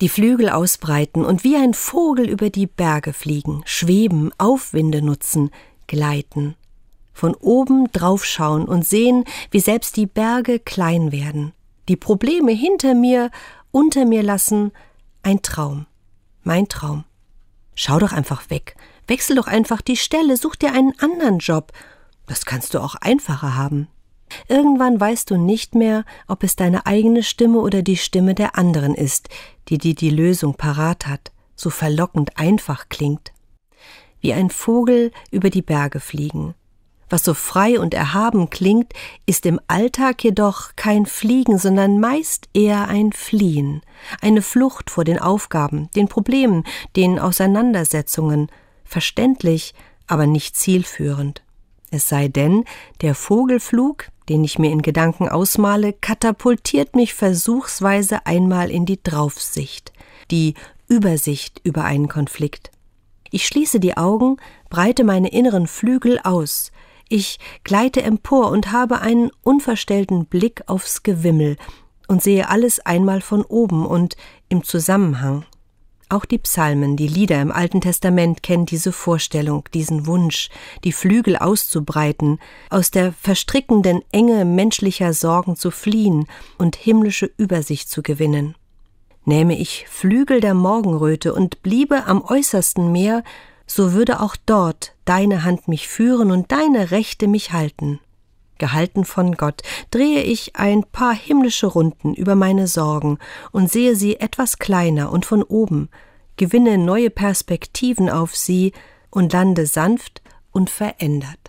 die Flügel ausbreiten und wie ein Vogel über die Berge fliegen, schweben, Aufwinde nutzen, gleiten, von oben draufschauen und sehen, wie selbst die Berge klein werden, die Probleme hinter mir, unter mir lassen, ein Traum, mein Traum. Schau doch einfach weg, wechsel doch einfach die Stelle, such dir einen anderen Job, das kannst du auch einfacher haben. Irgendwann weißt du nicht mehr, ob es deine eigene Stimme oder die Stimme der anderen ist, die dir die Lösung parat hat, so verlockend einfach klingt. Wie ein Vogel über die Berge fliegen. Was so frei und erhaben klingt, ist im Alltag jedoch kein Fliegen, sondern meist eher ein Fliehen, eine Flucht vor den Aufgaben, den Problemen, den Auseinandersetzungen, verständlich, aber nicht zielführend. Es sei denn, der Vogelflug, den ich mir in Gedanken ausmale, katapultiert mich versuchsweise einmal in die Draufsicht, die Übersicht über einen Konflikt. Ich schließe die Augen, breite meine inneren Flügel aus, ich gleite empor und habe einen unverstellten Blick aufs Gewimmel und sehe alles einmal von oben und im Zusammenhang. Auch die Psalmen, die Lieder im Alten Testament kennen diese Vorstellung, diesen Wunsch, die Flügel auszubreiten, aus der verstrickenden Enge menschlicher Sorgen zu fliehen und himmlische Übersicht zu gewinnen. Nähme ich Flügel der Morgenröte und bliebe am äußersten Meer, so würde auch dort deine Hand mich führen und deine Rechte mich halten gehalten von Gott, drehe ich ein paar himmlische Runden über meine Sorgen und sehe sie etwas kleiner und von oben, gewinne neue Perspektiven auf sie und lande sanft und verändert.